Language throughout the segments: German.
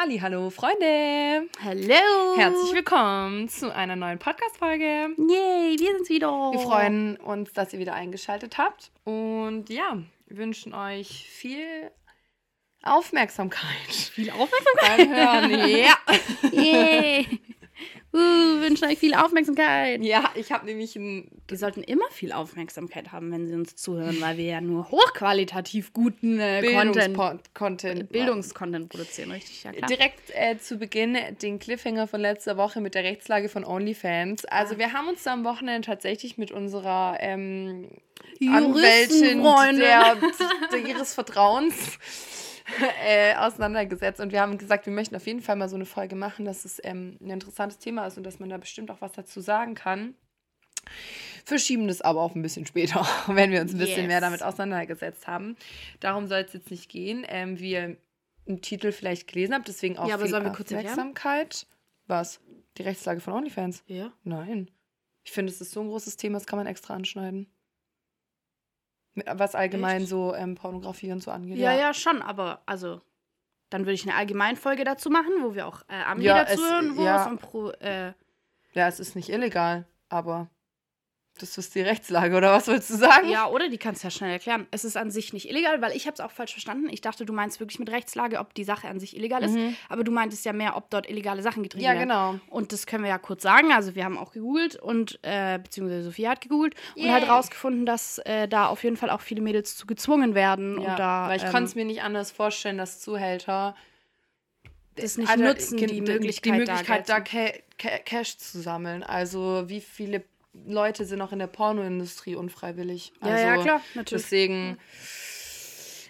Hallo, Freunde! Hallo! Herzlich willkommen zu einer neuen Podcast-Folge. Yay, wir sind's wieder. Wir freuen uns, dass ihr wieder eingeschaltet habt. Und ja, wir wünschen euch viel Aufmerksamkeit. Viel Aufmerksamkeit? Beim Hören, ja. Yay! Uh, wünschen euch viel Aufmerksamkeit. Ja, ich habe nämlich ein. Die sollten immer viel Aufmerksamkeit haben, wenn sie uns zuhören, weil wir ja nur hochqualitativ guten äh, Content, Bildungspo- Content. Bildungscontent produzieren, richtig? Ja, klar. Direkt äh, zu Beginn den Cliffhanger von letzter Woche mit der Rechtslage von OnlyFans. Also Ah. wir haben uns da am Wochenende tatsächlich mit unserer ähm, Anwältin der, der ihres Vertrauens äh, auseinandergesetzt und wir haben gesagt, wir möchten auf jeden Fall mal so eine Folge machen, dass es ähm, ein interessantes Thema ist und dass man da bestimmt auch was dazu sagen kann. Verschieben das aber auf ein bisschen später, wenn wir uns ein bisschen Yes. mehr damit auseinandergesetzt haben. Darum soll es jetzt nicht gehen. Ähm, wie ihr im Titel vielleicht gelesen habt, deswegen auch Ja, aber viel sollen wir kurz? Aufmerksamkeit. Was? Die Rechtslage von OnlyFans? Ja. Nein. Ich finde, es ist so ein großes Thema, das kann man extra anschneiden. Was allgemein Echt? so ähm, Pornografie und so angeht. ja, ja, schon, aber also. Dann würde ich eine Allgemeinfolge dazu machen, wo wir auch äh, Ami Ja, dazu es- hören, wo ja. es Pro, äh, Ja, es ist nicht illegal, aber das ist die Rechtslage, oder was willst du sagen? Ja, oder die kannst du ja schnell erklären. Es ist an sich nicht illegal, weil ich habe es auch falsch verstanden. Ich dachte, du meinst wirklich mit Rechtslage, ob die Sache an sich illegal ist. Aber du meintest ja mehr, ob dort illegale Sachen getrieben Mhm. Ja, werden. genau. Und das können wir ja kurz sagen. Also wir haben auch gegoogelt und äh, beziehungsweise Sophia hat gegoogelt und Yay. hat rausgefunden, dass äh, da auf jeden Fall auch viele Mädels zu gezwungen werden. Ja, und da, weil ich ähm, konnte es mir nicht anders vorstellen, dass Zuhälter das nicht Alter, nutzen, die die Möglichkeit, die Möglichkeit da, Geld Ca Cash zu sammeln. Also wie viele Leute sind auch in der Pornoindustrie unfreiwillig? Ja, also, ja, klar, natürlich. Deswegen,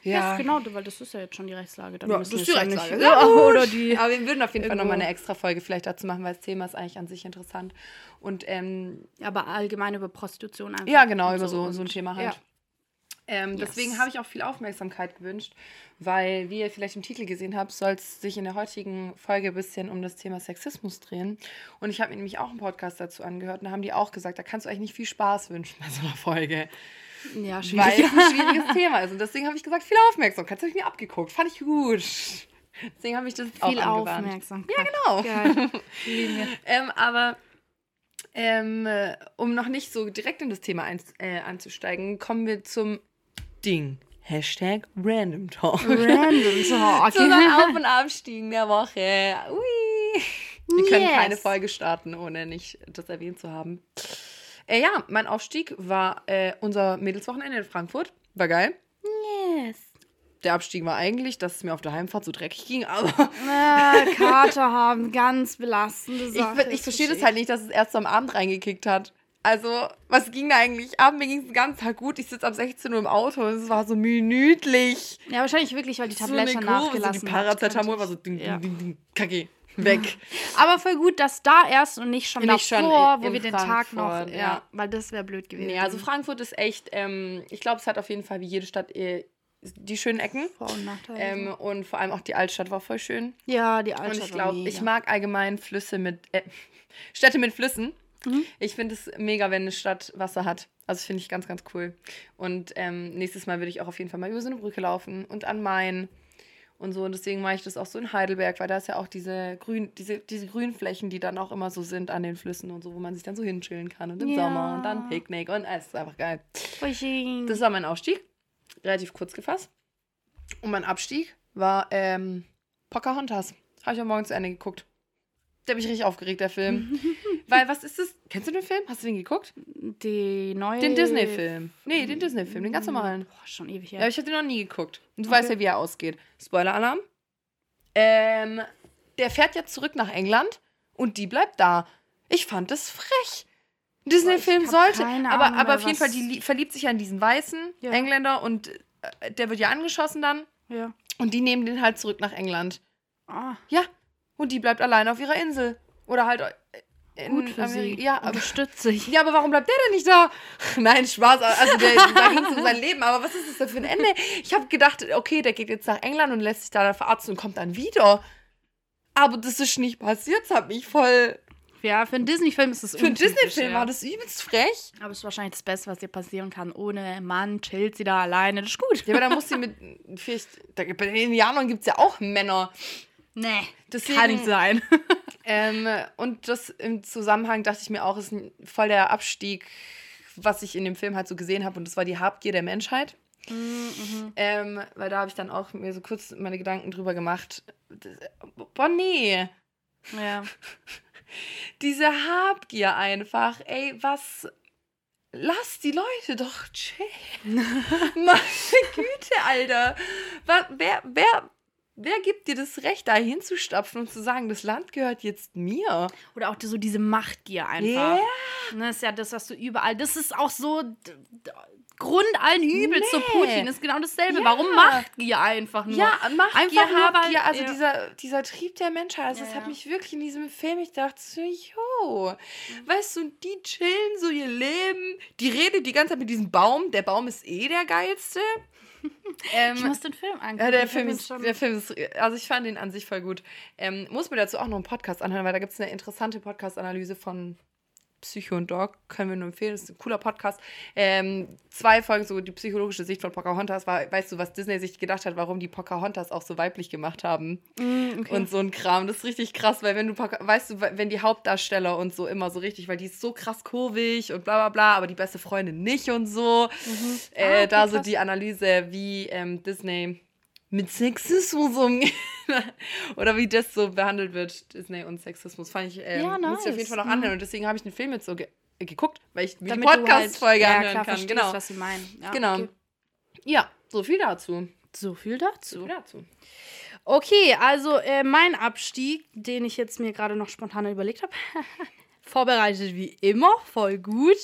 Ja, ja. genau, weil das ist ja jetzt schon die Rechtslage. Dann Ja, das ist die ja Rechtslage. nicht- Ja, Ja, oder die. Aber wir würden auf jeden Fall nochmal eine extra Folge vielleicht dazu machen, weil das Thema ist eigentlich an sich interessant. Und ähm, Aber allgemein über Prostitution einfach. ja, genau, über so, so ein Thema halt. Ähm, Yes. Deswegen habe ich auch viel Aufmerksamkeit gewünscht, weil, wie ihr vielleicht im Titel gesehen habt, soll es sich in der heutigen Folge ein bisschen um das Thema Sexismus drehen. Und ich habe mir nämlich auch einen Podcast dazu angehört und da haben die auch gesagt, da kannst du eigentlich nicht viel Spaß wünschen bei so einer Folge. Ja, Weil schwierig. es ein schwieriges Thema ist. Und deswegen habe ich gesagt, viel Aufmerksamkeit. Das habe ich mir abgeguckt. Fand ich gut. Deswegen habe ich das auch Viel. Aufmerksamkeit. Ja, genau. Ähm, aber ähm, äh, um noch nicht so direkt in das Thema ein, äh, anzusteigen, kommen wir zum Ding. Hashtag Random Talk. Random Talk. Zu unseren Auf- und Abstiegen der Woche. Ui. Wir können Yes. keine Folge starten, ohne nicht das erwähnt zu haben. Äh, ja, mein Aufstieg war äh, unser Mädelswochenende in Frankfurt. War geil. Yes. Der Abstieg war eigentlich, dass es mir auf der Heimfahrt so dreckig ging, aber Äh, Kater haben ganz belastende ich, Sachen. ich verstehe das halt nicht, dass es erst am Abend reingekickt hat. Also, was ging da eigentlich ab? Mir ging es den ganzen Tag gut. Ich sitze ab 16 Uhr im Auto und es war so minütlich. Ja, wahrscheinlich wirklich, weil die Tablette so nachgelassen so die Paracetamol hat. war so ding, Ja. ding, ding, ding, kacke, weg. Aber voll gut, dass da erst und nicht schon Nicht schon davor, in- wo wir den Tag noch. Frankfurt, Ja, ja. weil das wäre blöd gewesen. Nee, also Frankfurt ist echt, ähm, ich glaube, es hat auf jeden Fall wie jede Stadt äh, die schönen Ecken. Vor- und Nachteile. Ähm, und vor allem auch die Altstadt war voll schön. ja, die Und Altstadt ich war glaube, ich mag allgemein Flüsse mit, äh, Städte mit Flüssen. Mhm. Ich finde es mega, wenn eine Stadt Wasser hat. Also finde ich ganz, ganz cool. Und ähm, nächstes Mal würde ich auch auf jeden Fall mal über so eine Brücke laufen und an Main und so. Und deswegen mache ich das auch so in Heidelberg, weil da ist ja auch diese, Grün, diese, diese Grünflächen, die dann auch immer so sind an den Flüssen und so, wo man sich dann so hinchillen kann. Und im Ja. Sommer und dann Picknick und es ist einfach geil. Schön. Das war mein Aufstieg. Relativ kurz gefasst. Und mein Abstieg war ähm, Pocahontas. Habe ich am Morgen zu Ende geguckt. Der hat mich richtig aufgeregt, der Film. Weil, was ist das? Kennst du den Film? Hast du den geguckt? die neue. Den Disney-Film. Nee, den Disney-Film, den ganz normalen. Boah, schon ewig Ja, her. aber ich habe den noch nie geguckt. Und du Okay. weißt ja, wie er ausgeht. Spoiler-Alarm. Ähm, der fährt jetzt zurück nach England und die bleibt da. Ich fand das frech. Ein Disney-Film sollte. Aber, aber auf jeden Fall, die lie- verliebt sich ja in diesen weißen Ja. Engländer und äh, der wird ja angeschossen dann. ja. Und die nehmen den halt zurück nach England. Ah, Ja. Und die bleibt allein auf ihrer Insel. Oder halt gut für Ameri- sie. Ja, aber Unterstütze ich. ja, aber warum bleibt der denn nicht da? Nein, Spaß. Also der, da ging es um sein Leben. Aber was ist das denn für ein Ende? Ich habe gedacht, okay, der geht jetzt nach England und lässt sich da verarzten und kommt dann wieder. Aber das ist nicht passiert. Das hat mich voll... Ja, für einen Disney-Film ist es Für einen Disney-Film ja. war das übelst frech. Aber es ist wahrscheinlich das Beste, was dir passieren kann. Ohne Mann chillt sie da alleine. Das ist gut. Ja, aber da muss sie mit... Vielleicht, da, bei den Indianern gibt es ja auch Männer. Nee, Deswegen- kann nicht sein. Ähm, und das im Zusammenhang dachte ich mir auch, ist ein, voll der Abstieg, was ich in dem Film halt so gesehen habe. Und das war die Habgier der Menschheit. Ähm, weil da habe ich dann auch mir so kurz meine Gedanken drüber gemacht. Boah, nee. ja. Diese Habgier einfach. Ey, was. Lass die Leute doch chillen. Meine Güte, Alter. Wer, wer, wer gibt dir das Recht, da hinzustapfen und zu sagen, das Land gehört jetzt mir? Oder auch so diese Machtgier einfach. Ja. Das ist ja das, was du überall. Das ist auch so Grund allen Übels. Nee. Putin ist genau dasselbe. Ja. Warum Machtgier einfach nur? Ja, Machtgier, Einfach Habgier, also ja. dieser, dieser Trieb der Menschheit, also Ja, das hat mich wirklich in diesem Film, ich dachte so, yo, weißt du, die chillen so ihr Leben, die redet die ganze Zeit mit diesem Baum, der Baum ist eh der geilste. Ähm, Ich muss den Film angucken. ja, der Film, ist, schon- der Film ist, also ich fand ihn an sich voll gut. Ähm, muss mir dazu auch noch einen Podcast anhören, weil da gibt es eine interessante Podcast-Analyse von Psycho und Dog, können wir nur empfehlen, das ist ein cooler Podcast. Ähm, zwei Folgen, so die psychologische Sicht von Pocahontas, war, weißt du, was Disney sich gedacht hat, warum die Pocahontas auch so weiblich gemacht haben Mm, okay. und so ein Kram. Das ist richtig krass, weil wenn du, weißt du, wenn die Hauptdarsteller und so immer so richtig, weil die ist so krass kurvig und bla bla bla, aber die beste Freundin nicht und so. Äh, Ah, okay, da so die Analyse, wie ähm, Disney mit Sexismus umgeht. Oder wie das so behandelt wird, Disney und Sexismus. Fand ich, ähm, Ja, muss ich auf nice. jeden Fall noch Mhm. anhören. Und deswegen habe ich den Film jetzt so ge geguckt, weil ich mir die du halt- Podcast-Folge ja, anhören klar, kann. Genau. was sie meinen. Ja, genau. Okay. Ja, so viel dazu. So viel So dazu. viel dazu. Okay, also äh, mein Abstieg, den ich jetzt mir gerade noch spontan überlegt habe, vorbereitet wie immer, voll gut,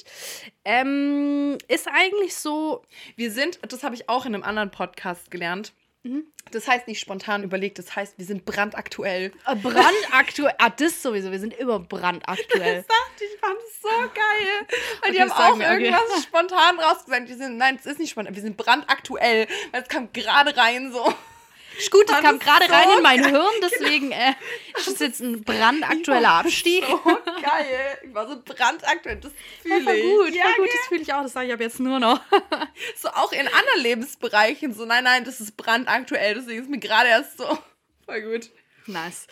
ähm, ist eigentlich so, Wir sind, das habe ich auch in einem anderen Podcast gelernt. Mhm. Das heißt nicht spontan überlegt, das heißt, wir sind brandaktuell. äh, brandaktuell. ah, das sowieso, wir sind immer brandaktuell. dachte, ich fand es so geil. Weil die Okay, haben das sagen auch wir, okay. irgendwas spontan rausgesagt. Die sind, nein, es ist nicht spontan, wir sind brandaktuell. Weil es kam gerade rein so. Ist gut, das kam gerade so rein in mein Hirn, deswegen äh, ist das jetzt ein brandaktueller Abstieg. So geil. Ich war so brandaktuell. Das fühle ich. gut, Ja, gut, das fühle ich auch, das sage ich ab jetzt nur noch. So auch in anderen Lebensbereichen. So, nein, nein, das ist brandaktuell. Deswegen ist mir gerade erst so. Voll gut. Nice.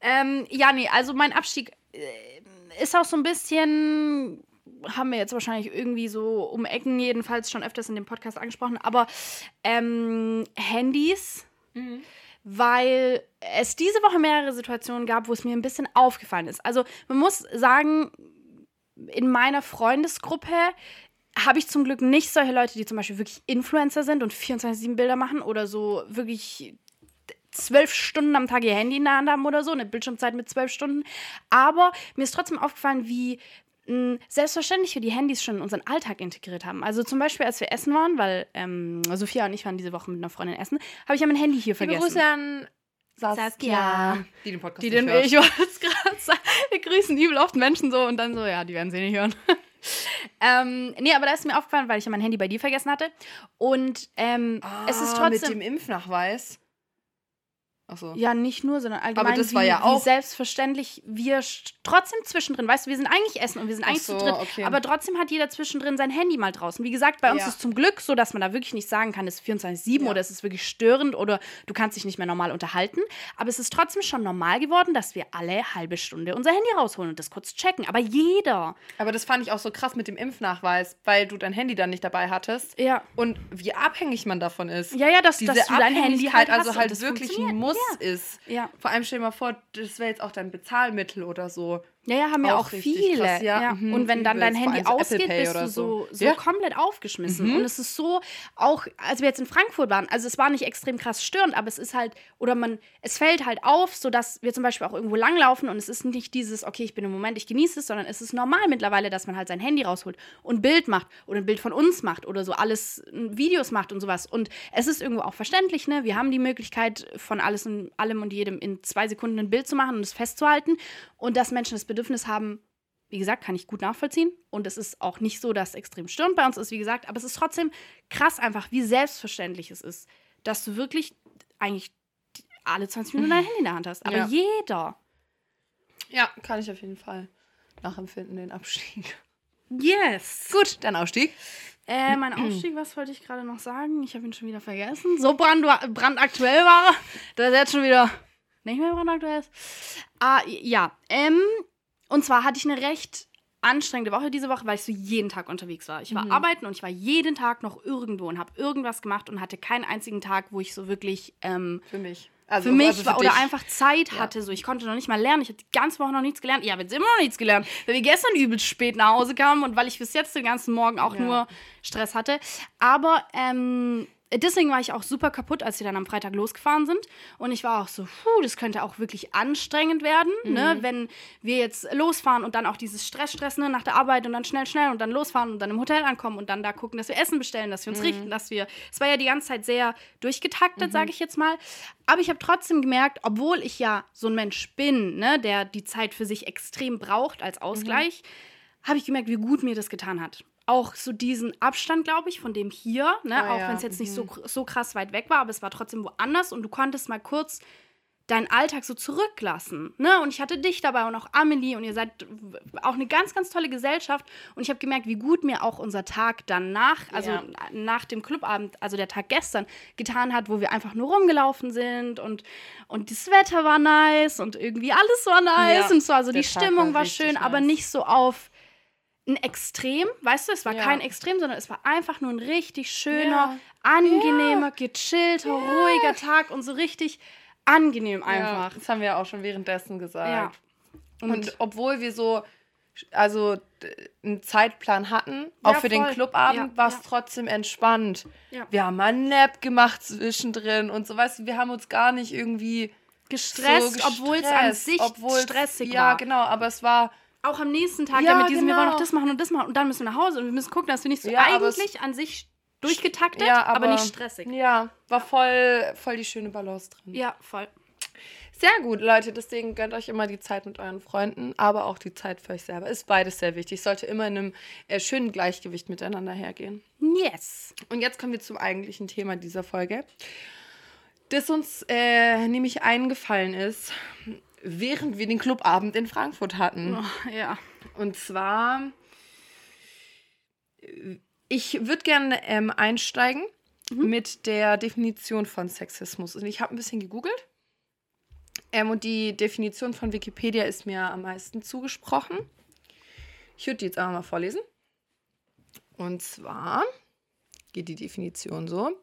Ähm, ja, nee, also mein Abstieg äh, ist auch so ein bisschen, haben wir jetzt wahrscheinlich irgendwie so um Ecken jedenfalls schon öfters in dem Podcast angesprochen, aber ähm, Handys, weil es diese Woche mehrere Situationen gab, wo es mir ein bisschen aufgefallen ist. Also man muss sagen, in meiner Freundesgruppe habe ich zum Glück nicht solche Leute, die zum Beispiel wirklich Influencer sind und 24-7 Bilder machen oder so wirklich zwölf Stunden am Tag ihr Handy in der Hand haben oder so, eine Bildschirmzeit mit zwölf Stunden. Aber mir ist trotzdem aufgefallen, wie selbstverständlich wir die Handys schon in unseren Alltag integriert haben. Also zum Beispiel, als wir essen waren, weil ähm, Sophia und ich waren diese Woche mit einer Freundin essen, habe ich ja mein Handy hier Liebe vergessen. Grüße an Saskia. Saskia. Die den Podcast Die nicht den, hört. ich wollte es gerade sagen, wir grüßen übel oft Menschen so und dann so, ja, die werden sie nicht hören. ähm, nee, aber da ist mir aufgefallen, weil ich ja mein Handy bei dir vergessen hatte. Und ähm, es ist Ah, Mit trotzdem. dem Impfnachweis. Achso. Ja, nicht nur, sondern allgemein, das wie, ja auch- wie selbstverständlich wir trotzdem zwischendrin, weißt du, wir sind eigentlich essen und wir sind eigentlich so, zu dritt, okay. aber trotzdem hat jeder zwischendrin sein Handy mal draußen. Wie gesagt, bei uns Ja. ist zum Glück so, dass man da wirklich nicht sagen kann, es ist 24-7 Ja. oder es ist wirklich störend oder du kannst dich nicht mehr normal unterhalten. Aber es ist trotzdem schon normal geworden, dass wir alle halbe Stunde unser Handy rausholen und das kurz checken. Aber jeder. Aber das fand ich auch so krass mit dem Impfnachweis, weil du dein Handy dann nicht dabei hattest. Ja. Und wie abhängig man davon ist. Ja, ja, dass, Diese dass du dein Handy halt also halt wirklich. Muss. Ist. Ja. Vor allem stell dir mal vor, das wäre jetzt auch dein Bezahlmittel oder so. Ja, ja, haben ja Auch viele. krass, ja. ja. Mhm, Und wenn dann dein Handy so ausgeht, bist du so, so. so Ja. komplett aufgeschmissen. Mhm. Und es ist so, auch als wir jetzt in Frankfurt waren, also es war nicht extrem krass störend, aber es ist halt, oder man, es fällt halt auf, sodass wir zum Beispiel auch irgendwo langlaufen und es ist nicht dieses, okay, ich bin im Moment, ich genieße es, sondern es ist normal mittlerweile, dass man halt sein Handy rausholt und ein Bild macht oder ein Bild von uns macht oder so alles Videos macht und sowas. Und es ist irgendwo auch verständlich, ne? Wir haben die Möglichkeit, von alles und allem und jedem in zwei Sekunden ein Bild zu machen und es festzuhalten. Und dass Menschen das Bedürfnis haben, wie gesagt, kann ich gut nachvollziehen. Und es ist auch nicht so, dass extrem störend bei uns ist, wie gesagt. Aber es ist trotzdem krass einfach, wie selbstverständlich es ist, dass du wirklich eigentlich alle 20 Minuten dein Handy in der Hand hast. Aber Ja. jeder. Ja, kann ich auf jeden Fall nachempfinden, den Abstieg. Yes. Gut, dein Ausstieg. Äh, mein Ausstieg, was wollte ich gerade noch sagen? Ich habe ihn schon wieder vergessen. So brand brandaktuell war er, dass er jetzt schon wieder nicht mehr brandaktuell ist. Ah, ja. Ähm, und zwar hatte ich eine recht anstrengende Woche diese Woche, weil ich so jeden Tag unterwegs war. Ich war Mhm. arbeiten und ich war jeden Tag noch irgendwo und habe irgendwas gemacht und hatte keinen einzigen Tag, wo ich so wirklich ähm, Für mich. Also, für mich also für war, oder einfach Zeit Ja. hatte. So, ich konnte noch nicht mal lernen. Ich habe die ganze Woche noch nichts gelernt. Ich habe jetzt immer noch nichts gelernt, weil wir gestern übelst spät nach Hause kamen und weil ich bis jetzt den ganzen Morgen auch Ja. nur Stress hatte. Aber ähm, deswegen war ich auch super kaputt, als wir dann am Freitag losgefahren sind. Und ich war auch so, puh, das könnte auch wirklich anstrengend werden, ne? Mhm. wenn wir jetzt losfahren und dann auch dieses Stress, Stress ne? nach der Arbeit und dann schnell, schnell und dann losfahren und dann im Hotel ankommen und dann da gucken, dass wir Essen bestellen, dass wir uns Mhm. richten, dass wir. Es war ja die ganze Zeit sehr durchgetaktet, sage ich jetzt mal. Aber ich habe trotzdem gemerkt, obwohl ich ja so ein Mensch bin, ne, der die Zeit für sich extrem braucht als Ausgleich, habe ich gemerkt, wie gut mir das getan hat. Auch so diesen Abstand, glaube ich, von dem hier, ne, Ah, auch ja, wenn es jetzt nicht so, mhm. so krass weit weg war, aber es war trotzdem woanders und du konntest mal kurz deinen Alltag so zurücklassen. Ne? Und ich hatte dich dabei und auch Amelie und ihr seid auch eine ganz, ganz tolle Gesellschaft. Und ich habe gemerkt, wie gut mir auch unser Tag danach, also Ja. nach dem Clubabend, also der Tag gestern, getan hat, wo wir einfach nur rumgelaufen sind und, und das Wetter war nice und irgendwie alles war nice Ja, und so. Also die Stimmung war war schön, aber nice. nicht so auf ein Extrem, weißt du, es war Ja. kein Extrem, sondern es war einfach nur ein richtig schöner, Ja. angenehmer, gechillter, ruhiger Tag und so richtig angenehm Ja, einfach. das haben wir ja auch schon währenddessen gesagt. Ja. Und, obwohl wir so, also einen Zeitplan hatten, auch Ja, für den voll. Clubabend, Ja, war es ja. trotzdem entspannt. Ja. Wir haben mal einen Nap gemacht zwischendrin und so, weißt du, wir haben uns gar nicht irgendwie gestresst, so obwohl es an gestresst, sich obwohl's- stressig ja, war. genau, aber es war, Auch am nächsten Tag, Ja, ja, mit diesem, wir wollen genau. noch das machen und das machen und dann müssen wir nach Hause und wir müssen gucken, dass wir nicht so Ja, eigentlich an sich durchgetaktet, ja, aber, aber, nicht stressig. Ja, war voll, voll die schöne Balance drin. Ja, voll. Sehr gut, Leute. Deswegen gönnt euch immer die Zeit mit euren Freunden, aber auch die Zeit für euch selber. Ist beides sehr wichtig. Sollte immer in einem äh, schönen Gleichgewicht miteinander hergehen. Yes. Und jetzt kommen wir zum eigentlichen Thema dieser Folge, das uns äh, nämlich eingefallen ist, während wir den Clubabend in Frankfurt hatten. Oh, ja. Und zwar, ich würde gerne ähm, einsteigen mit der Definition von Sexismus. Und ich habe ein bisschen gegoogelt. Ähm, und die Definition von Wikipedia ist mir am meisten zugesprochen. Ich würde die jetzt einmal mal vorlesen. Und zwar geht die Definition so.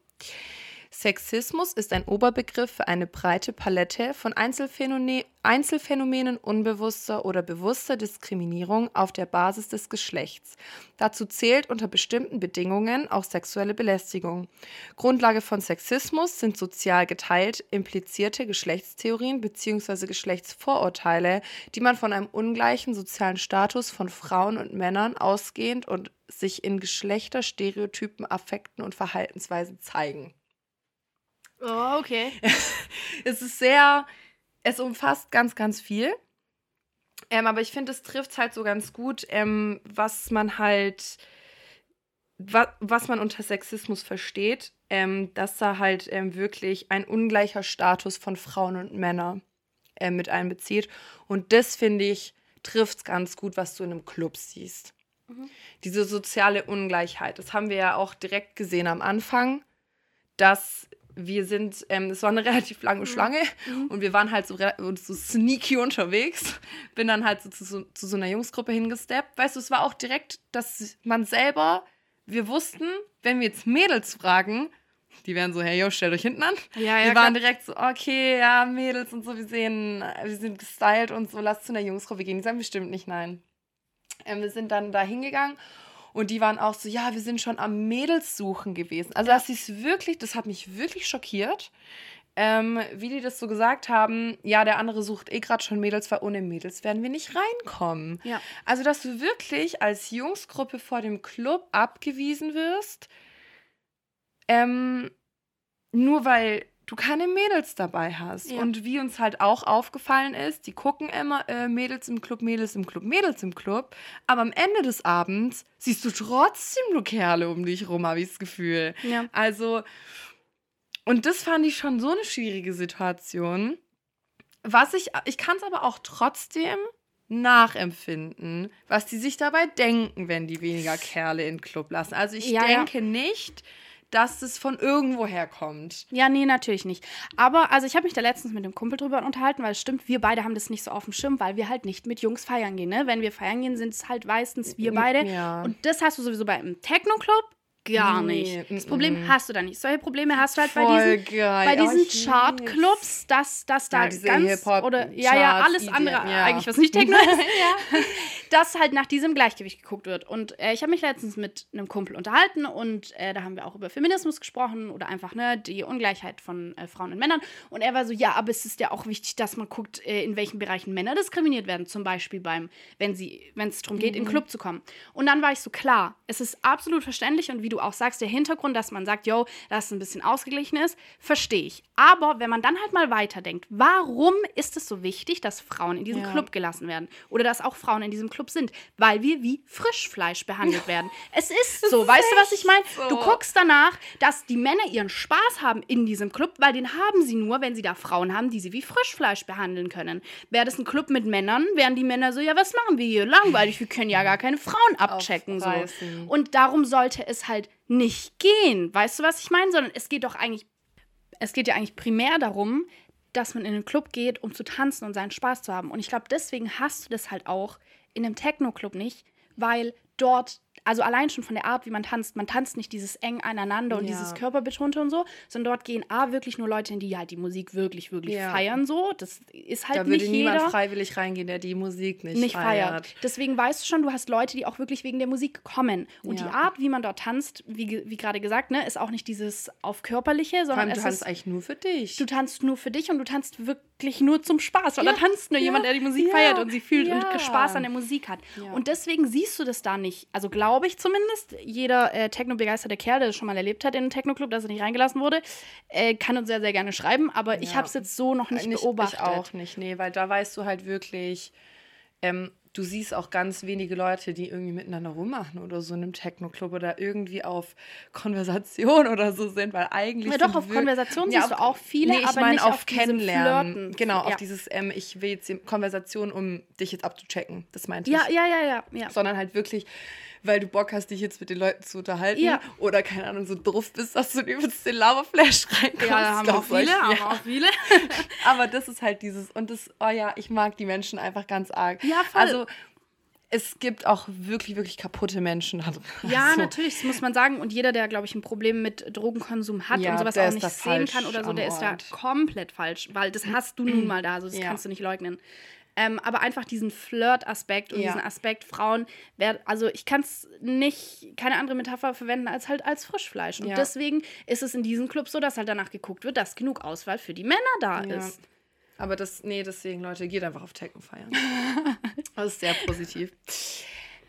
Sexismus ist ein Oberbegriff für eine breite Palette von Einzelphänomene Einzelfänomenen unbewusster oder bewusster Diskriminierung auf der Basis des Geschlechts. Dazu zählt unter bestimmten Bedingungen auch sexuelle Belästigung. Grundlage von Sexismus sind sozial geteilt implizierte Geschlechtstheorien bzw. Geschlechtsvorurteile, die man von einem ungleichen sozialen Status von Frauen und Männern ausgehend und sich in Geschlechterstereotypen, Affekten und Verhaltensweisen zeigen. Oh, okay. Es ist sehr, es umfasst ganz, ganz viel. Ähm, aber ich finde, es trifft halt so ganz gut, ähm, was man halt, wa was man unter Sexismus versteht, ähm, dass da halt ähm, wirklich ein ungleicher Status von Frauen und Männern äh, mit einbezieht. Und das, finde ich, trifft ganz gut, was du in einem Club siehst. Diese soziale Ungleichheit. Das haben wir ja auch direkt gesehen am Anfang, dass wir sind, ähm, es war eine relativ lange Schlange und wir waren halt so, so sneaky unterwegs. Bin dann halt so zu, so zu so einer Jungsgruppe hingesteppt. Weißt du, es war auch direkt, dass man selber, wir wussten, wenn wir jetzt Mädels fragen, die wären so, hey, yo, stellt euch hinten an. Ja, ja, wir klar. waren direkt so, okay, ja, Mädels und so, wir sehen, wir sind gestylt und so, lasst zu einer Jungsgruppe gehen. Die sagen bestimmt nicht nein. Ähm, wir sind dann da hingegangen und die waren auch so, ja, wir sind schon am Mädels suchen gewesen. Also das ist wirklich, das hat mich wirklich schockiert, ähm, wie die das so gesagt haben. Ja, der andere sucht eh gerade schon Mädels, weil ohne Mädels werden wir nicht reinkommen. Ja. Also, dass du wirklich als Jungsgruppe vor dem Club abgewiesen wirst, ähm, nur weil du keine Mädels dabei hast. Ja. Und wie uns halt auch aufgefallen ist, die gucken immer äh, Mädels im Club, Mädels im Club, Mädels im Club. Aber am Ende des Abends siehst du trotzdem nur Kerle um dich rum, habe ich das Gefühl. Ja. Also, und das fand ich schon so eine schwierige Situation. Was ich, ich kann es aber auch trotzdem nachempfinden, was die sich dabei denken, wenn die weniger Kerle in den Club lassen. Also ich Ja, ja. denke nicht, dass es von irgendwo herkommt. Ja, nee, natürlich nicht. Aber, also ich habe mich da letztens mit einem Kumpel drüber unterhalten, weil es stimmt, wir beide haben das nicht so auf dem Schirm, weil wir halt nicht mit Jungs feiern gehen. Ne? Wenn wir feiern gehen, sind es halt meistens wir beide. Ja. Und das hast du sowieso bei einem Techno-Club gar Nee, nicht. Das mm, Problem hast du da nicht. Solche Probleme hast du halt bei Voll diesen, geil. bei Oh, diesen ich Chartclubs, dass, dass da Ja, ganz oder ja, ja, alles andere, ja. eigentlich was nicht Techno ist, dass halt nach diesem Gleichgewicht geguckt wird. Und äh, ich habe mich letztens mit einem Kumpel unterhalten und äh, da haben wir auch über Feminismus gesprochen oder einfach ne, die Ungleichheit von äh, Frauen und Männern. Und er war so, ja, aber es ist ja auch wichtig, dass man guckt, äh, in welchen Bereichen Männer diskriminiert werden. Zum Beispiel beim, wenn sie, wenn es darum geht, in den Club zu kommen. Und dann war ich so, klar, es ist absolut verständlich und wie du auch sagst, der Hintergrund, dass man sagt, yo, dass es ein bisschen ausgeglichen ist, verstehe ich. Aber wenn man dann halt mal weiterdenkt, warum ist es so wichtig, dass Frauen in diesem Ja. Club gelassen werden? Oder dass auch Frauen in diesem Club sind? Weil wir wie Frischfleisch behandelt werden. Es ist so, weißt du, was ich meine? so. Du guckst danach, dass die Männer ihren Spaß haben in diesem Club, weil den haben sie nur, wenn sie da Frauen haben, die sie wie Frischfleisch behandeln können. Wäre das ein Club mit Männern, wären die Männer so, ja, was machen wir hier? Langweilig, wir können ja gar keine Frauen abchecken. So. Und darum sollte es halt nicht gehen. Weißt du, was ich meine? Sondern es geht doch eigentlich, es geht ja eigentlich primär darum, dass man in einen Club geht, um zu tanzen und seinen Spaß zu haben. Und ich glaube, deswegen hast du das halt auch in einem Techno-Club nicht, weil dort, also allein schon von der Art, wie man tanzt, man tanzt nicht dieses eng aneinander und Ja. dieses Körperbetonte und so, sondern dort gehen A, wirklich nur Leute hin, die halt die Musik wirklich, wirklich Ja. feiern so. Das ist halt Da würde nicht niemand jeder freiwillig reingehen, der die Musik nicht, nicht feiert. feiert. Deswegen weißt du schon, du hast Leute, die auch wirklich wegen der Musik kommen. Und Ja. die Art, wie man dort tanzt, wie, wie gerade gesagt, ne, ist auch nicht dieses auf körperliche, sondern du tanzt ist, eigentlich nur für dich. du tanzt nur für dich und du tanzt wirklich nur zum Spaß. Weil da tanzt nur jemand, der die Musik feiert und sie fühlt und Spaß an der Musik hat. Und deswegen siehst du das da nicht. Also glaube ich zumindest, jeder äh, Techno-begeisterte Kerl, der das schon mal erlebt hat in einem Techno-Club, dass er nicht reingelassen wurde, äh, kann uns sehr, sehr gerne schreiben. Aber ich Ja. habe es jetzt so noch nicht, Nicht- beobachtet. Ich auch nicht, nee, weil da weißt du halt wirklich, ähm, du siehst auch ganz wenige Leute, die irgendwie miteinander rummachen oder so in einem Techno-Club oder irgendwie auf Konversation oder so sind, weil eigentlich. Ja, doch, auf Konversation Ja, siehst auf- du auch viele, nee, ich aber meine nicht auf, auf Kennenlernen. Flirten. Genau, auf Ja. dieses, ähm, ich will jetzt Konversation, um dich jetzt abzuchecken. Das meinte Ja, ich. ja, ja, ja, ja. Sondern halt wirklich, weil du Bock hast, dich jetzt mit den Leuten zu unterhalten Ja. oder keine Ahnung, so drauf bist, dass du übelst den Lava-Flash reinkommst. Ja, da haben wir auch viele, haben ja. wir auch viele. Aber das ist halt dieses, und das, oh ja, ich mag die Menschen einfach ganz arg. Ja, voll. Also, es gibt auch wirklich, wirklich kaputte Menschen. drin. Ja, Also, natürlich, das muss man sagen. Und jeder, der, glaube ich, ein Problem mit Drogenkonsum hat Ja, und sowas auch nicht sehen kann oder so, der ist da Ort. komplett falsch, weil das hast du nun mal da, also das Ja. kannst du nicht leugnen. Ähm, aber einfach diesen Flirt-Aspekt und Ja. diesen Aspekt Frauen, wer, also ich kann es nicht, keine andere Metapher verwenden als halt als Frischfleisch. Und Ja. deswegen ist es in diesen Clubs so, dass halt danach geguckt wird, dass genug Auswahl für die Männer da Ja. ist. Aber das, nee, deswegen, Leute, geht einfach auf Techno feiern. das ist sehr positiv.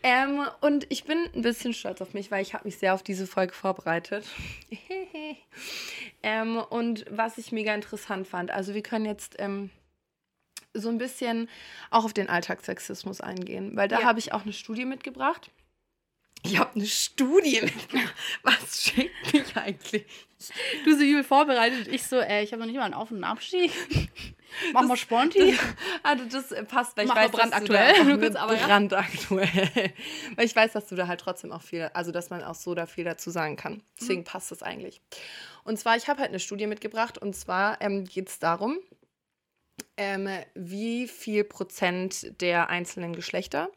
Ähm, und ich bin ein bisschen stolz auf mich, weil ich habe mich sehr auf diese Folge vorbereitet. ähm, und was ich mega interessant fand, also wir können jetzt ähm, so ein bisschen auch auf den Alltagssexismus eingehen, weil da Ja. habe ich auch eine Studie mitgebracht. Ich habe eine Studie mitgebracht. Was schickt mich eigentlich? Du so übel vorbereitet, ich so, äh, ich habe noch nicht mal einen Auf- und Abstieg. Mach mal Sponti. Also das äh, passt, weil ich Mach weiß, mal dass du brandaktuell, da aber brandaktuell. weil ich weiß, dass du da halt trotzdem auch viel, also dass man auch so da viel dazu sagen kann. Deswegen passt das eigentlich. Und zwar, ich habe halt eine Studie mitgebracht und zwar ähm, geht es darum, ähm, wie viel Prozent der einzelnen Geschlechter